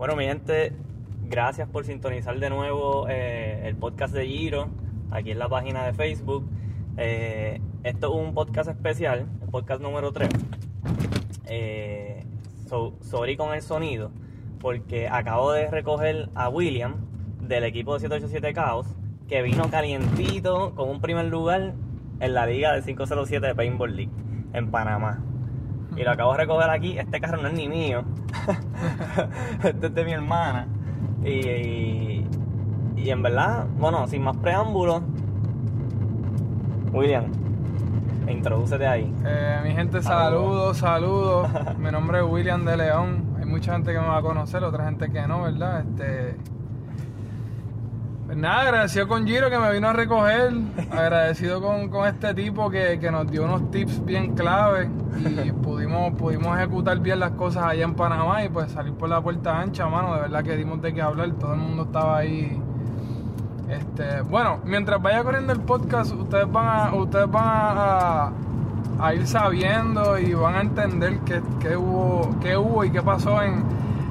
Bueno, mi gente, gracias por sintonizar de nuevo eh, el podcast de Giro, aquí en la página de Facebook. Eh, esto es un podcast especial, el podcast número 3. Eh, so- sorry con el sonido, porque acabo de recoger a William del equipo de 787 Chaos, que vino calientito con un primer lugar en la liga de 507 de Paintball League, en Panamá. Y lo acabo de recoger aquí. Este carro no es ni mío. este es de mi hermana. Y, y, y en verdad, bueno, sin más preámbulos, William, introdúcete ahí. Eh, mi gente, saludos, saludos. Mi nombre es William de León. Hay mucha gente que me va a conocer, otra gente que no, ¿verdad? Este. Pues nada, agradecido con Giro que me vino a recoger. Agradecido con, con este tipo que, que nos dio unos tips bien clave. Y pudimos, pudimos ejecutar bien las cosas allá en Panamá y pues salir por la puerta ancha, mano. De verdad que dimos de qué hablar. Todo el mundo estaba ahí. Este, bueno, mientras vaya corriendo el podcast, ustedes van a, ustedes van a, a ir sabiendo y van a entender qué, qué hubo, qué hubo y qué pasó en,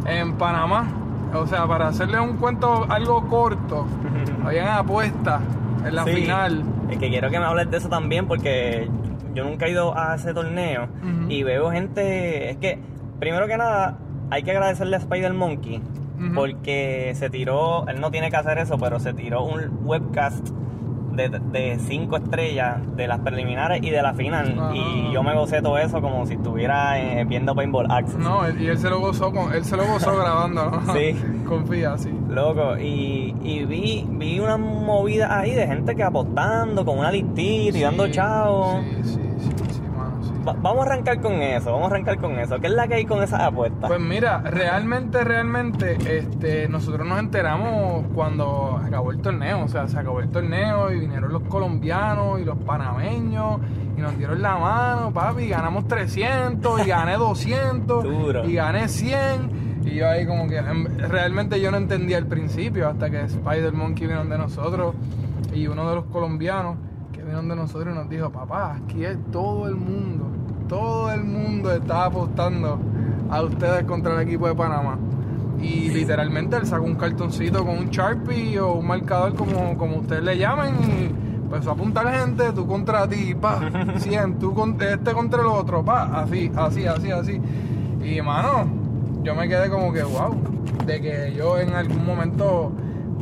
en Panamá. O sea, para hacerles un cuento algo corto, habían apuestas en la Sí, final. Es que quiero que me hables de eso también porque yo nunca he ido a ese torneo y veo gente. Es que, primero que nada, hay que agradecerle a Spider Monkey porque se tiró. Él no tiene que hacer eso, pero se tiró un webcast de, de cinco estrellas de las preliminares y de la final. Y yo me gocé todo eso como si estuviera eh, viendo Paintball Access. No, y él se lo gozó, con, él se lo gozó grabando, ¿no? Sí. Confía, sí. Loco, y, y vi, vi una movida ahí de gente que apostando con una listita y dando chavos. Sí, sí, sí. Va- vamos a arrancar con eso, vamos a arrancar con eso. ¿Qué es la que hay con esas apuestas? Pues mira, realmente, realmente, este, nosotros nos enteramos cuando acabó el torneo, o sea, se acabó el torneo y vinieron los colombianos y los panameños y nos dieron la mano, papi, y ganamos 300 y gané 200 Duro. y gané 100 y yo ahí como que realmente yo no entendía al principio hasta que Spider Monkey vino de nosotros y uno de los colombianos que vino de nosotros y nos dijo, papá, aquí es todo el mundo, todo el mundo está apostando a ustedes contra el equipo de Panamá. Y literalmente él sacó un cartoncito con un Sharpie o un marcador como, como ustedes le llamen y empezó a apuntar gente, tú contra ti, pa, 100, tú este contra el otro, pa, así, así, así, así. Y mano, yo me quedé como que wow, de que yo en algún momento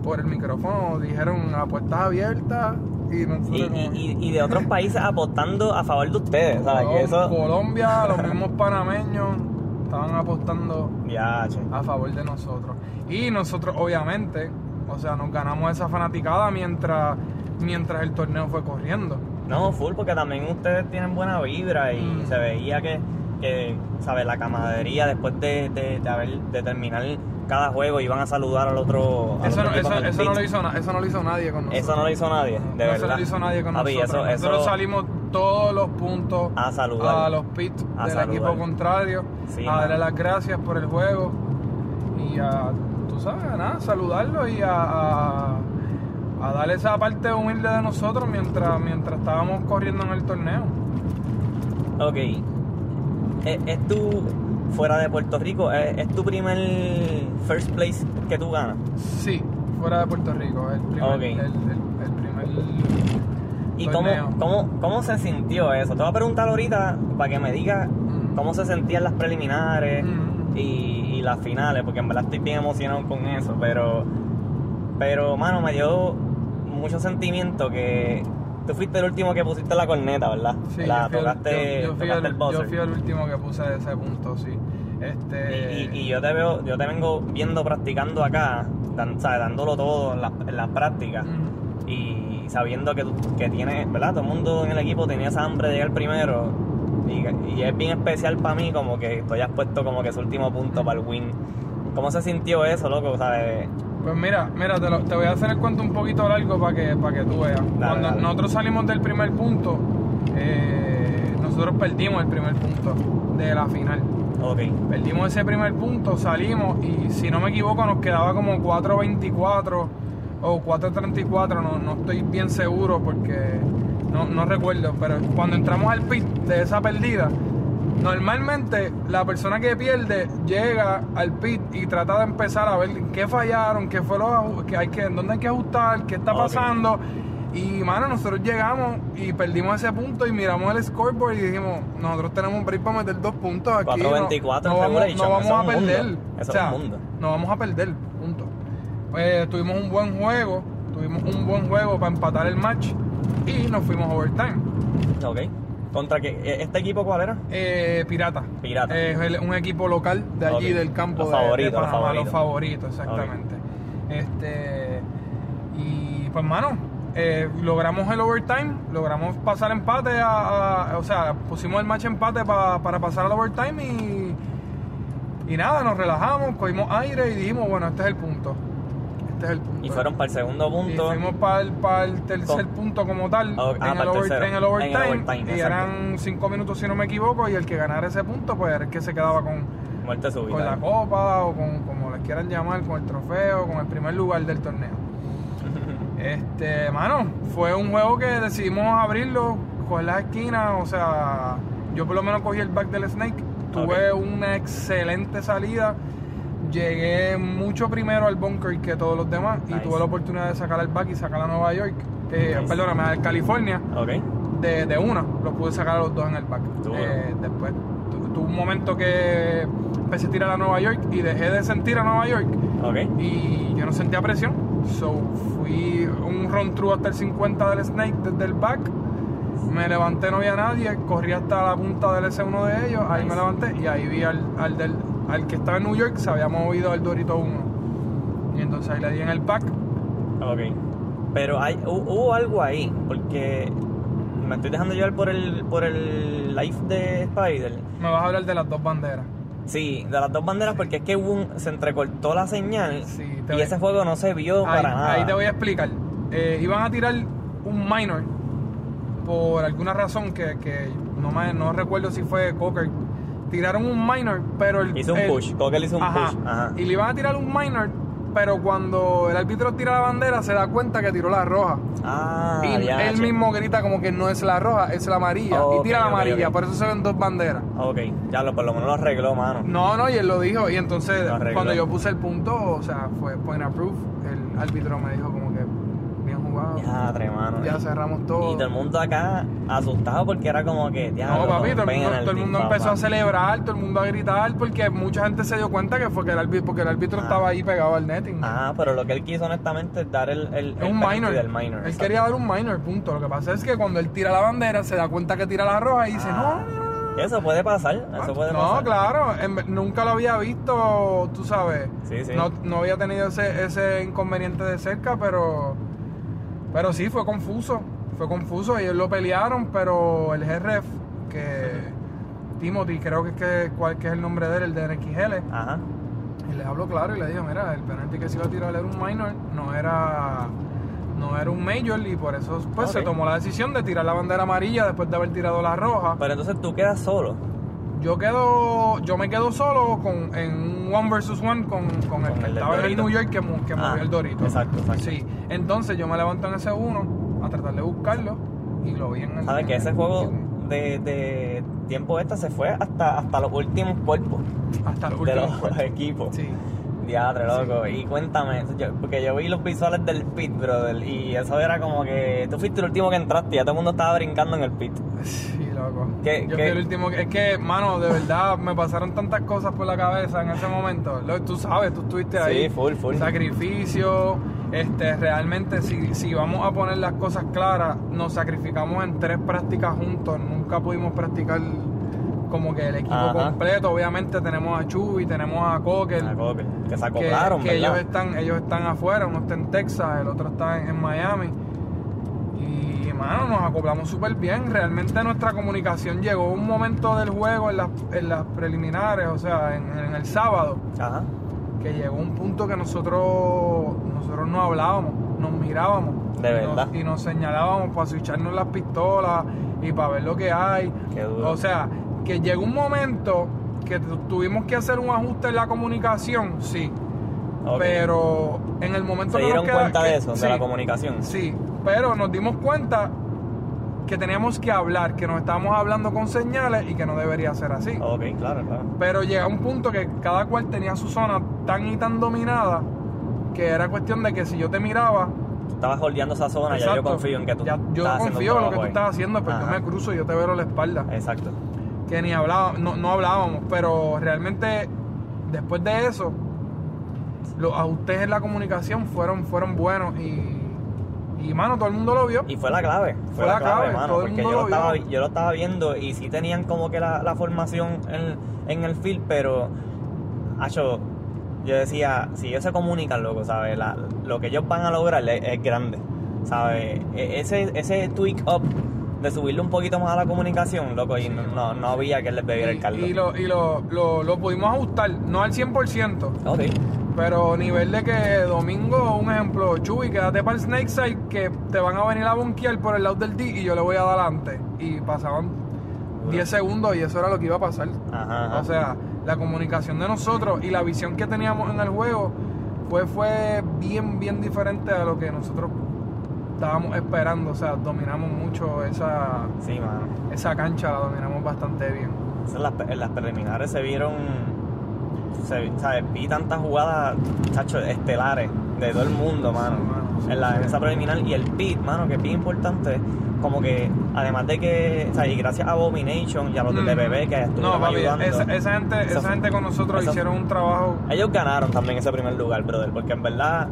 por el micrófono dijeron apuestas abiertas y nosotros Y, y- de otros países apostando a favor de ustedes, ¿sabes? Que eso... Colombia, los mismos panameños estaban apostando Ya, a favor de nosotros. Y nosotros, obviamente, o sea, nos ganamos esa fanaticada mientras, mientras el torneo fue corriendo. No, full, porque también ustedes tienen buena vibra y Mm. se veía que, que ¿sabes? La camaradería después de, de, de haber, de terminar cada juego iban a saludar al otro. al Eso otro no, eso, eso no lo hizo, eso no lo hizo nadie con nosotros. Eso no lo hizo nadie, de no verdad. se lo hizo nadie con Papi, nosotros. eso- nosotros eso- salimos todos los puntos A saludar. a los pits A del saludar. equipo contrario, Sí, a darle las gracias por el juego y a, tú sabes, nada, saludarlos y a, a, a darle esa parte humilde de nosotros mientras, mientras estábamos corriendo en el torneo. Ok. ¿Es, es tu, fuera de Puerto Rico, es, es tu primer first place que tú ganas? Sí, fuera de Puerto Rico, el primer, Ok. el, el- el primer ¿Y cómo, cómo, cómo se sintió eso? Te voy a preguntar ahorita para que me digas Ujú. cómo se sentían las preliminares Ujú. y, y las finales, porque en verdad estoy bien emocionado con eso, pero, pero, mano, me dio mucho sentimiento que tú fuiste el último que pusiste la corneta, ¿verdad? Sí, la yo fui, el, tocaste, yo- yo fui tocaste el- el yo fui el último que puse ese punto, sí. Este, Y, y- y yo te veo, yo te vengo viendo practicando acá, dan- ¿sabes? dándolo todo en las, en las prácticas. Ujú. y sabiendo que, tú- que tienes, ¿verdad? Todo el mundo en el equipo tenía esa hambre de llegar primero y, y es bien especial para mí como que tú hayas puesto como que su último punto para el win. ¿Cómo se sintió eso, loco? ¿Sabes? Pues mira, mira, te, lo- te voy a hacer el cuento un poquito largo para que, para que tú veas. Cuando dale. nosotros salimos del primer punto, eh, nosotros perdimos el primer punto de la final. Ok. Perdimos ese primer punto, salimos y si no me equivoco nos quedaba como 4.24 o 4.34, no, no estoy bien seguro porque no, no recuerdo, pero cuando entramos al pit de esa perdida, Normalmente la persona que pierde llega al pit y trata de empezar a ver qué fallaron, qué fue lo que hay que, dónde hay que ajustar, qué está pasando. Y mano, nosotros llegamos y perdimos ese punto y miramos el scoreboard y dijimos, nosotros tenemos un break para meter dos puntos aquí. 4.24 no, en no vamos, no vamos a perder. Eso o sea, no vamos a perder, punto. Pues tuvimos un buen juego, tuvimos un buen juego para empatar el match y nos fuimos overtime. Ok. ¿Contra qué? ¿E- ¿Este equipo cuál era? Eh, Pirata. Pirata. Es el- un equipo local de allí del campo Los de- de, favoritos, los favoritos. los favoritos, exactamente. Este y pues mano, eh, logramos el overtime, logramos pasar empate a, a- o sea, pusimos el match empate pa- para pasar al overtime y y nada, nos relajamos, cogimos aire y dijimos, bueno, este es el punto. Este es el punto. Y fueron para el segundo Y punto. fuimos para el, para el tercer Con- punto como tal, ah, en, para el el over- tercero. en el En el overtime. y exacto. eran cinco minutos, si no me equivoco, y el que ganara ese punto, pues era el que se quedaba con, Muerte con la copa o con como les quieran llamar, con el trofeo, con el primer lugar del torneo. Este, mano, fue un juego que decidimos abrirlo, coger las esquinas, o sea, yo por lo menos cogí el back del Snake, tuve una excelente salida, llegué mucho primero al bunker que todos los demás y tuve la oportunidad de sacar al back y sacar a Nueva York, eh, Nice. perdóname, a California Ok. de, de una, los pude sacar a los dos en el back. Eh, después tu- tuve un momento que empecé a tirar a Nueva York y dejé de sentir a Nueva York Ok. y yo no sentía presión. So fui un run through hasta el 50 del Snake desde el back. Me levanté, no había nadie, corrí hasta la punta del S1 de ellos, ahí me levanté y ahí vi al, al, del, al que estaba en New York, se había movido al Dorito 1. Y entonces ahí le di en el back. Ok. Pero hay, hu- hubo algo ahí, porque me estoy dejando llevar por el, por el live de Spider. Me vas a hablar de las dos banderas. Sí, de las dos banderas, porque es que hubo un- se entrecortó la señal Sí, y voy- ese juego no se vio Ahí, para nada. ahí te voy a explicar. Eh, iban a tirar un minor por alguna razón que, que no, me, no recuerdo si fue Cocker. Tiraron un minor, pero el. Hizo un el- push, Cocker hizo un Ajá. push. Ajá. Y le iban a tirar un minor, pero cuando el árbitro tira la bandera se da cuenta que tiró la roja. Ah, y ya, él che. mismo grita como que no es la roja, es la amarilla. Y tira la amarilla, por eso se ven dos banderas. Ok, ya lo, por lo menos lo arregló, mano. No, no, y él lo dijo. Y entonces, cuando yo puse el punto, o sea, fue point approved, el árbitro me dijo como que bien jugado. Ya, tre, mano. Ya cerramos todo. Y todo el mundo acá asustado porque era como que, No, papi, todo el mundo, todo el mundo empezó a celebrar, todo el mundo a gritar, porque mucha gente se dio cuenta que fue que el árbitro, porque el árbitro Ah. estaba ahí pegado al netting. Ah, pero lo que él quiso honestamente es dar el, el, es el un penalty minor. del minor. él quería dar un minor, punto. Lo que pasa es que cuando él tira la bandera, se da cuenta que tira la roja y dice, Ah. no, no, no, no. Eso puede pasar, eso puede no, pasar. claro, en- nunca lo había visto, tú sabes. Sí, sí. No, no había tenido ese, ese inconveniente de cerca, pero pero sí fue confuso. Fue confuso. Ellos lo pelearon, pero el GRF, que Timothy, creo que es, que, cuál, que es el nombre de él, el de NXL, Ajá. y le habló claro y le dijo, mira, el penalti que se iba a tirar era un minor, no era no era un major y por eso pues se tomó la decisión de tirar la bandera amarilla después de haber tirado la roja. Pero entonces tú quedas solo. Yo quedo, yo me quedo solo con, en un one versus one con, con el que el estaba en el. New York que, que Ah, movió el Dorito. exacto, exacto. Sí, entonces yo me levanto en ese uno a tratar de buscarlo y lo vi en el. Sabes que ese juego de, de tiempo este se fue hasta, hasta los últimos cuerpos hasta el de último. los equipos. Sí. Diadre, loco. Y cuéntame, yo- porque yo vi los visuales del pit, brother, y eso era como que tú fuiste el último que entraste y ya todo el mundo estaba brincando en el pit. Sí, loco. ¿Qué- yo qué? fui el último. que- Es que, mano, de verdad me pasaron tantas cosas por la cabeza en ese momento. Tú sabes, tú estuviste ahí. Sí, full, full. Sacrificio. Este, realmente, si, si vamos a poner las cosas claras, nos sacrificamos en tres prácticas juntos. Nunca pudimos practicar como que el equipo Ajá. completo. Obviamente, tenemos a Chubi, tenemos a Cocker. Que, se acoplaron, que ellos están ellos están afuera uno está en Texas el otro está en, en Miami y mano nos acoplamos súper bien realmente nuestra comunicación llegó un momento del juego en las, en las preliminares o sea en, en el sábado Ajá. Que llegó un punto que nosotros nosotros no hablábamos nos mirábamos De y nos- verdad. y nos señalábamos para switcharnos las pistolas y para ver lo que hay Qué duro. o sea que llegó un momento que tu- tuvimos que hacer un ajuste en la comunicación sí pero en el momento ¿Se que dieron nos queda- cuenta que- de eso, sí, de la comunicación? Sí, pero nos dimos cuenta que teníamos que hablar, que nos estábamos hablando con señales y que no debería ser así. Ok, claro, claro. Pero llega un punto que cada cual tenía su zona tan y tan dominada que era cuestión de que si yo te miraba, Tú estabas holdeando esa zona, ya yo exacto, confío en que tú ya- yo confío en lo que tú estás haciendo, pero yo Ajá. me cruzo y yo te veo la espalda. Exacto. que ni hablábamos, no, no hablábamos, pero realmente después de eso, los ajustes en la comunicación fueron, fueron buenos y, y mano, todo el mundo lo vio. Y fue la clave, fue, Fue la, la clave, clave, mano, porque yo lo, lo estaba, yo lo estaba viendo y sí tenían como que la, la formación en, en el field, pero, acho, yo decía, si ellos se comunican, loco, ¿sabes? La- lo que ellos van a lograr es, es grande, ¿sabes? E- Ese, ese tweak up de subirle un poquito más a la comunicación, loco, y no, no, no había que les bebiera el caldo. Y, y lo, y lo, lo, lo pudimos ajustar, no al 100%, Ok, pero nivel de que domingo, un ejemplo, Chuy, quédate para el Snakeside que te van a venir a bunkear por el lado del D y yo le voy a dar adelante. Y pasaban 10 segundos y eso era lo que iba a pasar. ajá, ajá. O sea, la comunicación de nosotros y la visión que teníamos en el juego fue, fue bien, bien diferente a lo que nosotros estábamos esperando. O sea, dominamos mucho esa, sí, mano. esa cancha, la dominamos bastante bien. En las, en las preliminares se vieron, se, ¿sabes? Vi tantas jugadas, chacho, estelares de todo el mundo, mano. en, la, esa preliminar y el pit, mano, que es bien importante. Como que, además de que, o sea, y gracias a Abomination y a los de. TPP que estuvieron No, papi, ayudando. esa, esa gente, esa gente con nosotros hicieron un trabajo. Ellos ganaron también ese primer lugar, brother, porque en verdad,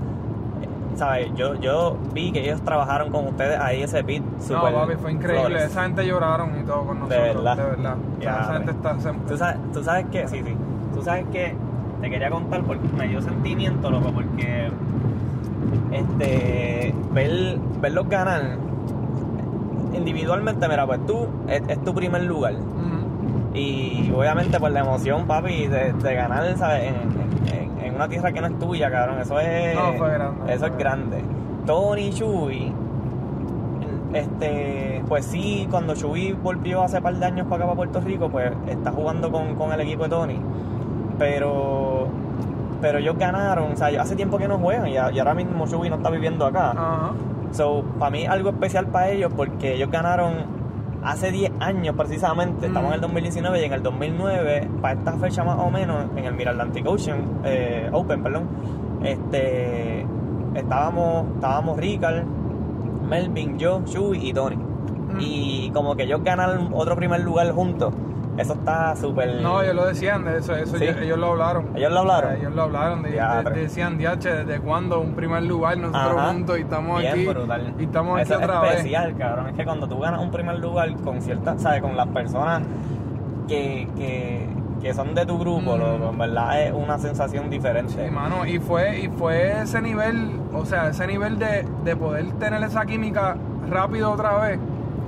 ¿sabes? Yo, yo vi que ellos trabajaron con ustedes ahí ese pit No, super papi, fue increíble. Esa gente lloraron y todo con nosotros. verdad. De verdad. O sea, esa gente está. ¿Tú sabes, tú sabes que, sí, sí. Sabes que te quería contar porque me dio sentimiento, loco, porque este ver, verlos ganar individualmente, mira, pues tú es, es tu primer lugar. Y obviamente por la emoción, papi, de, de ganar, ¿sabes? En, en- en una tierra que no es tuya, cabrón. Eso es. No, fue grande, Eso fue es grande. Tony Chuy, este, pues sí, cuando Chuy volvió hace par de años para acá, para Puerto Rico, pues está jugando con, con el equipo de Tony. Pero. Pero ellos ganaron, o sea, hace tiempo que no juegan y, ahora mismo Chuy no está viviendo acá. Ajá. So, para mí algo especial para ellos porque ellos ganaron hace 10 años precisamente, estamos en el Mm. 2019 y en el 2009, para esta fecha más o menos, en el Mid-Atlantic Ocean, eh, Open, perdón, este, estábamos, estábamos Ricard, Melvin, yo, Shui y Tony. Mm. Y como que ellos ganaron otro primer lugar juntos, eso está súper... No, ellos lo decían, de eso, eso Sí. ellos, ellos lo hablaron. ¿Ellos lo hablaron? Ellos lo hablaron, de, de- decían, diache, ¿desde cuándo un primer lugar nosotros Ajá. juntos y estamos Bien aquí? brutal. Y estamos Eso aquí es otra especial, cabrón. Es que cuando tú ganas un primer lugar con ciertas, ¿sabes? Con las personas que, que, que son de tu grupo, Mm. loco, en verdad es una sensación diferente. vez. Sí, mano, y fue, y fue ese nivel, o sea, ese nivel de, de poder tener esa química rápido otra vez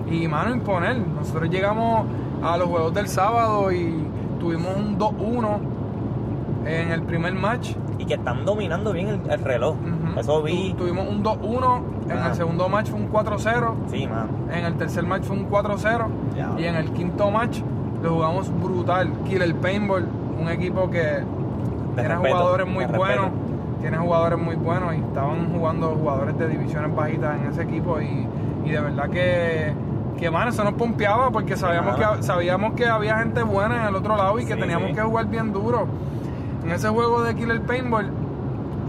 y, mano, imponer. Nosotros llegamos a los juegos del sábado y tuvimos un 2-1 en el primer match. Y que están dominando bien el, el reloj. Eso vi. Tu- Tuvimos un 2-1, en el segundo match fue un 4-0. Sí, mano. En el tercer match fue un 4-0 Ya. y en el quinto match lo jugamos brutal. Killer Paintball, un equipo que tiene respeto, jugadores muy buenos, respeto. tiene jugadores muy buenos y estaban jugando jugadores de divisiones bajitas en ese equipo y, y de verdad que que man, eso nos pompeaba porque sabíamos que sabíamos que había gente buena en el otro lado y que Sí, teníamos sí. que jugar bien duro. En ese juego de Killer Paintball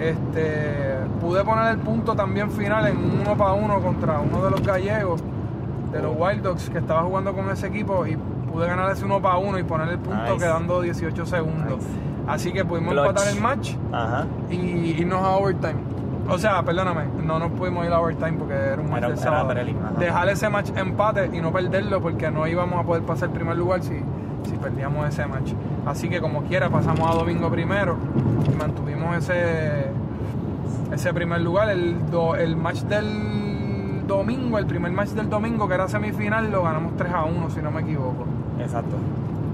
este, pude poner el punto también final en un uno para uno contra uno de los gallegos de los Wild Dogs que estaba jugando con ese equipo y pude ganar ese uno para uno y poner el punto Nice. quedando 18 segundos. Nice. Así que pudimos Clutch. empatar el match Ajá. y irnos a overtime. O sea, perdóname, no nos pudimos ir a overtime porque era un match Era- del era sábado. ajá. Dejar ese match empate y no perderlo porque no íbamos a poder pasar el primer lugar si, si perdíamos ese match. Así que como quiera pasamos a domingo primero y mantuvimos ese ese primer lugar. El, do- el match del domingo, el primer match del domingo que era semifinal, lo ganamos 3 a 1 si no me equivoco. Exacto.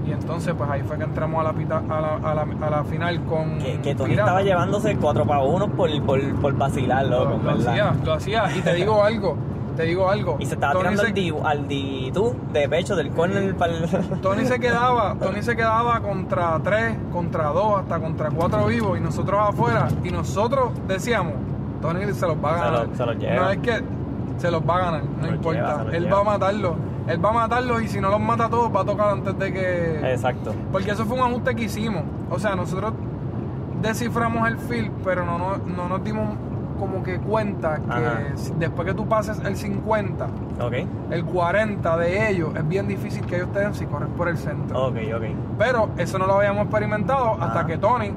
Y entonces pues ahí fue que entramos a la, pita- a la, a la, a la final con... Que, que Tony estaba llevándose 4 para 1 por, por, por vacilar, loco, Lo, lo hacía, lo hacía. Y te digo algo, te digo algo. Y se estaba Tony tirando se- al di, tú, de pecho, del corner para el... Tony se quedaba, Tony se quedaba contra tres, contra dos, hasta contra cuatro vivos y nosotros afuera. Y nosotros decíamos, Tony se los va a Se ganar. lo- se los lleva. No es que se los va a ganar, no importa. lleva, él lleva. va a matarlos. Él va a matarlos y si no los mata a todos, va a tocar antes de que. Exacto. Porque eso fue un ajuste que hicimos. O sea, nosotros desciframos el field, pero no, no, no nos dimos como que cuenta que Ajá. después que tú pases el 50, Ok. el 40 de ellos, es bien difícil que ellos te den si corres por el centro. Ok, ok. Pero eso no lo habíamos experimentado hasta que Tony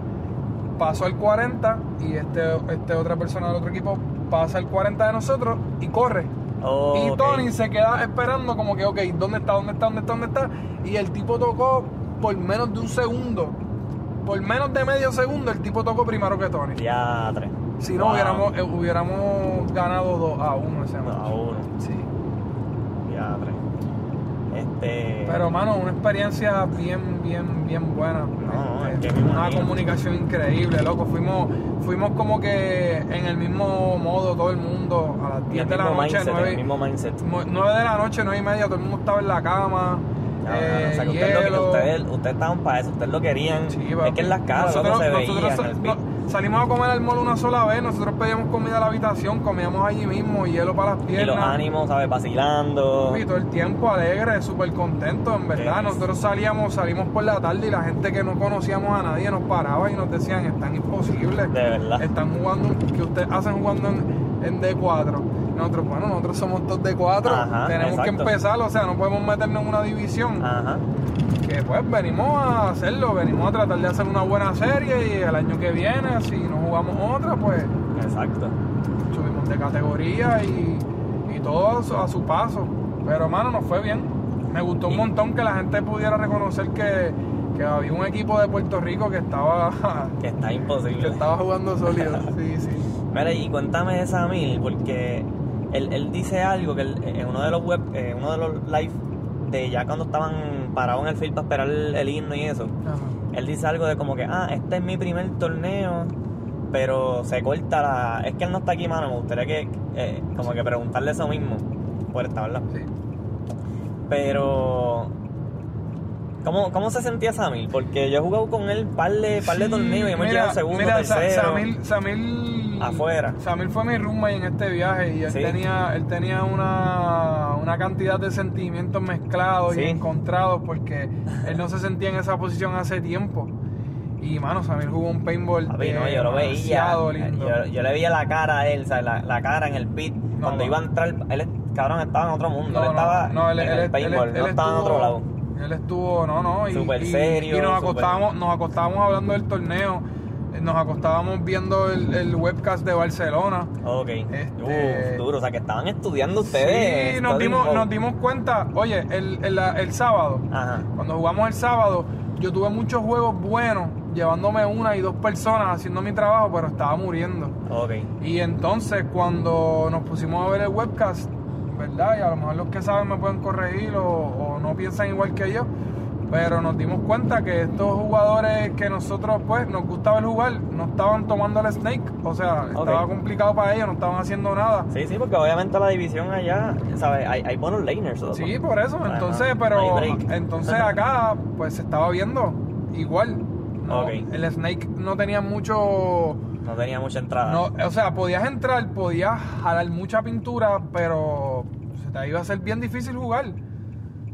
pasó el 40 y este, este otra persona del otro equipo pasa el 40 de nosotros y corre. Oh, y. Tony se queda esperando como que, ok, ¿dónde está? ¿Dónde está? ¿Dónde está? ¿Dónde está? Y el tipo tocó por menos de un segundo. Por menos de medio segundo el tipo tocó primero que Tony. Ya tres. Si no, Wow. hubiéramos, eh, hubiéramos ganado 2 a 1 ese match. a uno. Sí. Ya tres. Este. Pero, mano, una experiencia bien, bien, bien buena. No, Este, es que una comunicación increíble, loco. Fuimos, fuimos como que en el mismo modo todo el mundo a las el 10 de la noche, mindset, el 9, mismo mindset. 9 de la noche, 9 y media, todo el mundo estaba en la cama. Ya, eh, o sea, que ustedes, estaban para eso, ustedes lo querían. Sí, es que en las loco, nosotros, se nosotros veía en salimos a comer al mall una sola vez, nosotros pedíamos comida a la habitación, comíamos allí mismo, hielo para las Y piernas. los ánimos, ¿sabes? Vacilando. Y todo el tiempo alegre, súper contento, en verdad. Yes. Nosotros salíamos, salimos por la tarde y la gente que no conocíamos a nadie nos paraba y nos decían, están imposibles. De verdad. Están jugando, que ustedes hacen jugando en, en D4. Nosotros, bueno, nosotros somos dos D4. Ajá, Tenemos que empezar, o sea, no podemos meternos en una división. Ajá. Que pues venimos a hacerlo, venimos a tratar de hacer una buena serie y el año que viene, si no jugamos otra, pues Exacto. subimos de categoría y, y todo a su, a su paso. Pero hermano, nos fue bien. Me gustó un montón que la gente pudiera reconocer que, que había un equipo de Puerto Rico que estaba, Que está que imposible. estaba jugando sólido. Sí, sí. Mira, y cuéntame de Samir, porque él, él dice algo que él- en uno de los web, en uno de los live de ya cuando estaban parados en el field para esperar el, el himno y eso, Ajá. él dice algo de como que, ah, este es mi primer torneo, pero se corta la... Es que él no está aquí, mano, me gustaría que, eh, como que preguntarle eso mismo, por esta, ¿verdad? Sí. Pero... ¿Cómo, ¿Cómo se sentía Samir? Porque yo he jugado con él par de, par de Sí, torneos y hemos mira, llegado segundo, mira, tercero. Samir, Samir- Afuera. Samir fue mi roommate en este viaje y él Sí. tenía, él tenía una, una cantidad de sentimientos mezclados Sí. y encontrados porque él no se sentía en esa posición hace tiempo. Y mano, Samir jugó un paintball Papi, no, yo lo veía. Yo, yo le veía la cara a él, ¿sabes? La, la cara en el pit. Cuando no. iba a entrar, él, cabrón, estaba en otro mundo. No, él no, estaba no, él, en él- el él- paintball, él no estaba en otro lado. Él estuvo, no, no, y, Súper y- serio, y nos súper- acostábamos, nos acostábamos hablando del torneo, nos acostábamos viendo el, el webcast de Barcelona. Ok. Este- Uf, duro. O sea, que estaban estudiando ustedes. Sí, nos dimos, nos dimos cuenta, oye, el, el, el sábado, Ajá. cuando jugamos el sábado, yo tuve muchos juegos buenos, llevándome una y dos personas haciendo mi trabajo, pero estaba muriendo. Ok. Y entonces cuando nos pusimos a ver el webcast, ¿verdad? Y a lo mejor los que saben me pueden corregir o, o no piensan igual que yo, pero nos dimos cuenta que estos jugadores que nosotros pues nos gustaba el jugar, no estaban tomando el snake, o sea, estaba complicado para ellos, no estaban haciendo nada. Sí, sí, porque obviamente la división allá, ¿sabes? Hay, hay buenos laners. Sí, por eso, entonces, no pero entonces acá pues se estaba viendo igual. ¿no? El snake no tenía mucho No tenía mucha entrada. No, o sea, podías entrar, podías jalar mucha pintura, pero se te iba a ser bien difícil jugar.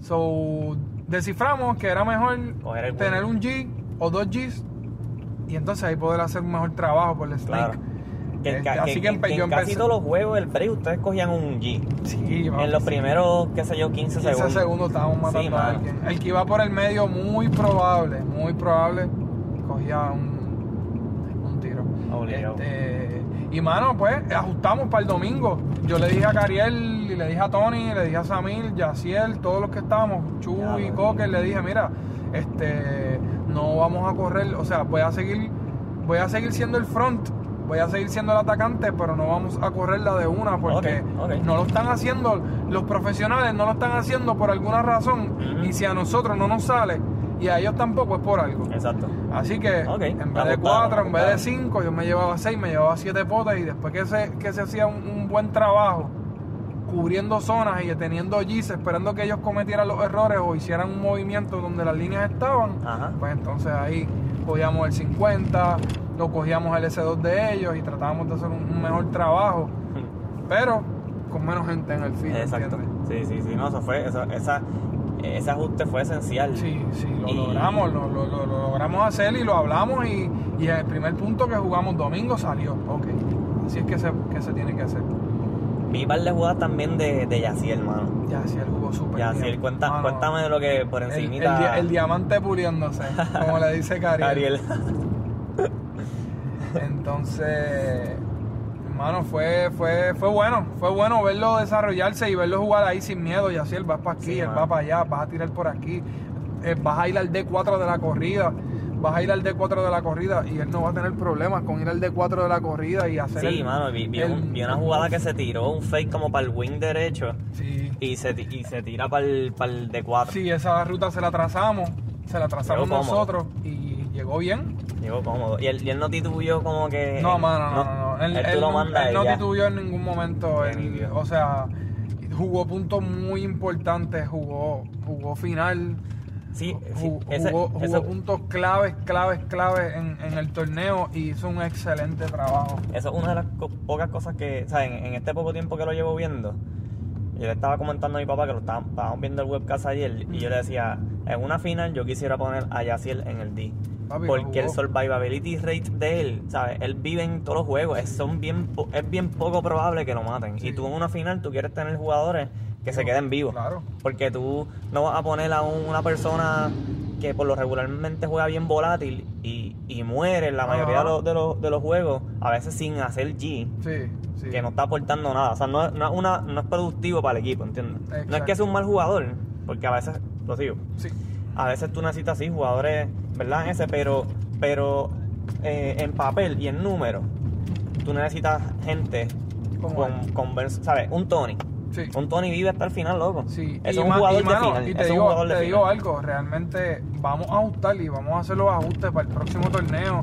So, desciframos que era mejor tener un G o dos Gs y entonces ahí poder hacer un mejor trabajo por el Claro. snake. Que, en Este, ca- así que- que que yo en casi todos los juegos del break ustedes cogían un G. Sí, En los sí. primeros, qué sé yo, 15, 15 segundos. segundos estábamos matando Sí, a alguien. El que iba por el medio, muy probable, muy probable, cogía un, un tiro. Obligado. Este, y mano, pues ajustamos para el domingo. Yo le dije a Cariel, y le dije a Tony, le dije a Samir, Yaciel, todos los que estábamos, Chu y. Cocker, le dije, mira, este, no vamos a correr, o sea, voy a seguir, voy a seguir siendo el front. Voy a seguir siendo el atacante, pero no vamos a correr la de una porque no lo están haciendo, los profesionales no lo están haciendo por alguna razón. Y si a nosotros no nos sale y a ellos tampoco es por algo. Exacto. Así que en vez de cuatro, en vez de cinco, yo me llevaba seis, me llevaba siete potes y después que se, que se hacía un, un buen trabajo cubriendo zonas y teniendo G's, esperando que ellos cometieran los errores o hicieran un movimiento donde las líneas estaban, Ajá. pues entonces ahí cogíamos el 50, lo cogíamos el S2 de ellos y tratábamos de hacer un, un mejor trabajo. Pero con menos gente en el film. Exacto. ¿entiendes? Sí, sí, sí. No, eso fue, eso, esa, ese ajuste fue esencial. Sí, sí, lo Y- logramos, lo, lo- lo- lo logramos hacer y lo hablamos y, y el primer punto que jugamos domingo salió. Ok, así es que se, que se tiene que hacer. Vi par de jugadas también de, de Yaciel, hermano. Ya, sí, él jugó súper Yaciel, bien. cuenta, Mano, cuéntame de lo que por el, el, diamante puliéndose, como le dice Cariel. Ariel. Entonces, hermano, fue, fue, fue bueno, fue bueno verlo desarrollarse y verlo jugar ahí sin miedo. Y así él va para aquí, Sí, él mano. va para allá, vas a tirar por aquí, eh, vas a ir al D4 de la corrida, vas a ir al D4 de la corrida y él no va a tener problemas con ir al D4 de la corrida y hacer Sí, el- mano, vi, vi el- un- vi una jugada que se tiró, un fake como para el wing derecho Sí, y se, y se tira para el, para el D4. sí, esa ruta se la trazamos, se la trazamos Llegó cómodo. nosotros y llegó bien. Llegó cómodo. Y él, y él no titubuyó como que... No, mano, no, no, no. Él, Él, mandas él no ya. titubó en ningún momento. Él- o sea, jugó puntos muy importantes, jugó, jugó final, Sí, sí, ese- jugó, puntos claves, claves, claves en, en el torneo y hizo un excelente trabajo. eso es una de las co- pocas cosas que, ¿sabes? En, en este poco tiempo que lo llevo viendo, yo le estaba comentando a mi papá que lo estábamos, estábamos viendo el webcast ayer y yo le decía, en una final yo quisiera poner a Yaciel en el D. Papi, Porque el survivability rate de él, ¿sabes? Él vive en todos los juegos, es, son bien, es bien poco probable que lo maten. Sí. Y tú en una final, tú quieres tener jugadores que se queden vivos. Claro. Porque tú no vas a poner a un- una persona que por lo regularmente juega bien volátil y, y muere en la mayoría de los, de, los, de los juegos, a veces sin hacer G, Sí, sí. que no está aportando nada. O sea, no, es- no, es una, no es productivo para el equipo, ¿entiendes? No es que sea un mal jugador, porque a veces, lo sigo, Sí. A veces tú necesitas sí jugadores, ¿verdad? Ese, pero, pero eh, en papel y en número, tú necesitas gente Como con, con ¿sabes? Un Tony. Sí. Un Tony vive hasta el final, loco. Sí, es un jugador y, de final. Y te, es digo, te final. digo algo, realmente vamos a ajustar y vamos a hacer los ajustes para el próximo torneo.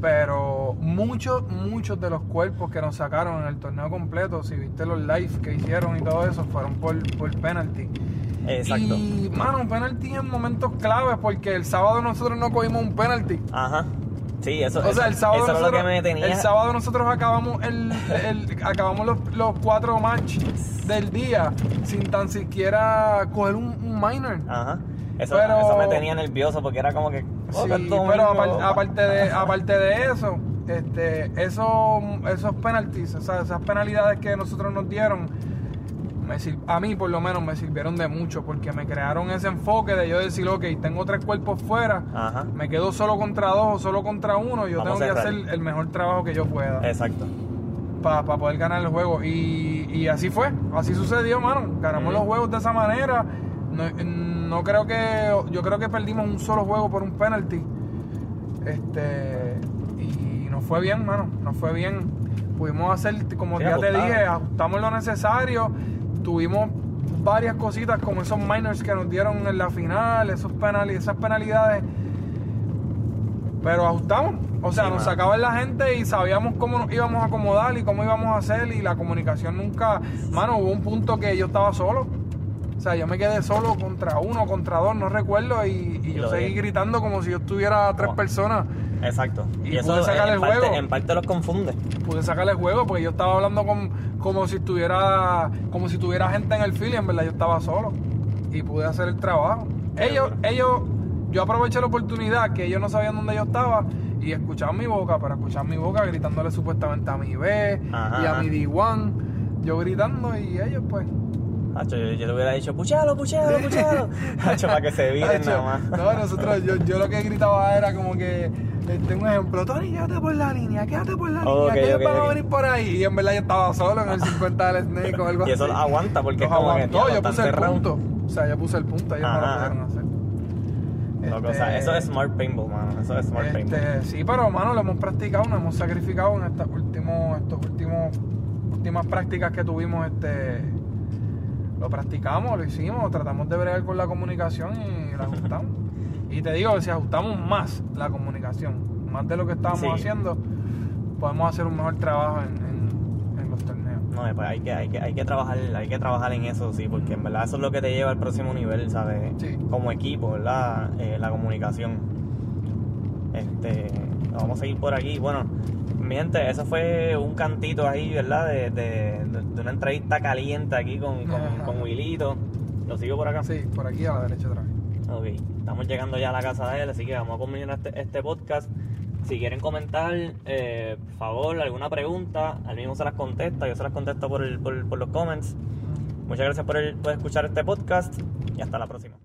Pero muchos, muchos de los cuerpos que nos sacaron en el torneo completo, si viste los lives que hicieron y todo eso, fueron por, por penalty. Exacto. Y, mano, penalty en momentos claves, porque el sábado nosotros no cogimos un penalty. Ajá. Sí, eso, O sea, el sábado, eso es lo nosotros, que me tenía. el sábado nosotros acabamos el, el- acabamos los, los cuatro matches del día sin tan siquiera coger un, un minor. Ajá. Eso, Pero- eso me tenía nervioso porque era como que. oh, Sí, pero mismo- apar- aparte de aparte de eso, este, eso, esos penalties, o sea, esas penalidades que nosotros nos dieron, me sir- a mí por lo menos me sirvieron de mucho porque me crearon ese enfoque de yo decir, ok, tengo tres cuerpos fuera, Ajá. me quedo solo contra dos o solo contra uno, yo Vamos tengo que hacer el mejor trabajo que yo pueda Exacto. para poder ganar el juego. Y, y así fue, así sucedió, mano. Ganamos los juegos de esa manera. No, no creo que, yo creo que perdimos un solo juego por un penalty. Este, y nos fue bien, mano, nos fue bien. Pudimos hacer, como Sí, ya te dije, ajustamos lo necesario. Tuvimos varias cositas como esos minors que nos dieron en la final, esos penal, esas penalidades. Pero ajustamos. O sea, Sí, nos sacaban la gente y sabíamos cómo nos íbamos a acomodar y cómo íbamos a hacer. Y la comunicación nunca. Mano, hubo un punto que yo estaba solo. O sea, yo me quedé solo contra uno, contra dos, no recuerdo. Y, y yo seguí gritando como si yo estuviera a tres personas. Exacto. Y Y, eso pude sacar en, el parte, juego. en parte los confunde. Pude sacarle el juego porque yo estaba hablando con, como si estuviera como si tuviera gente en el field y en verdad yo estaba solo. Y pude hacer el trabajo. Ellos, ellos, yo aproveché la oportunidad que ellos no sabían dónde yo estaba y escuchaban mi boca, pero escuchaban mi boca gritándole supuestamente a mi B Ajá, y a ajá. mi D1. Yo gritando y ellos pues. Hacho, yo, yo le hubiera dicho, puchalo, puchalo, puchalo. Hacho, para que se viren Hacho, nada más. No, nosotros, yo, yo lo que gritaba era como que, este, un ejemplo, Tony, quédate por la línea, quédate por la línea, que ellos ok, van a venir por ahí. Y en verdad yo estaba solo en el 50 del Snake o algo Y eso así. aguanta porque es como que. diablo, yo puse el punto. O sea, yo puse el punto, ellos no lo pudieron hacer. Loco, o sea, Este, eso es smart paintball, mano. Eso es smart paintball. este, sí, pero mano, lo hemos practicado, nos hemos sacrificado en estas últimos, estos últimos, últimas prácticas que tuvimos, este, lo practicamos, lo hicimos, tratamos de bregar con la comunicación y la ajustamos. y te digo, si ajustamos más la comunicación, más de lo que estábamos Sí. haciendo, podemos hacer un mejor trabajo en, en- en los torneos. No, pues hay que, hay que, hay que trabajar, hay que trabajar en eso, sí, porque en verdad eso es lo que te lleva al próximo nivel, ¿sabes? Sí. Como equipo, ¿verdad? Eh, la comunicación. Este, vamos a seguir por aquí. Bueno, Mi gente, eso fue un cantito ahí, ¿verdad? De, de, de una entrevista caliente aquí con, con, con Wilito. ¿Lo sigo por acá? Sí, por aquí a la derecha vez. Ok, estamos llegando ya a la casa de él, así que vamos a culminar este, este podcast. Si quieren comentar, eh, por favor, alguna pregunta, al mismo se las contesta, yo se las contesto por, el- por, por los comments. Muchas gracias por, el- por escuchar este podcast y hasta la próxima.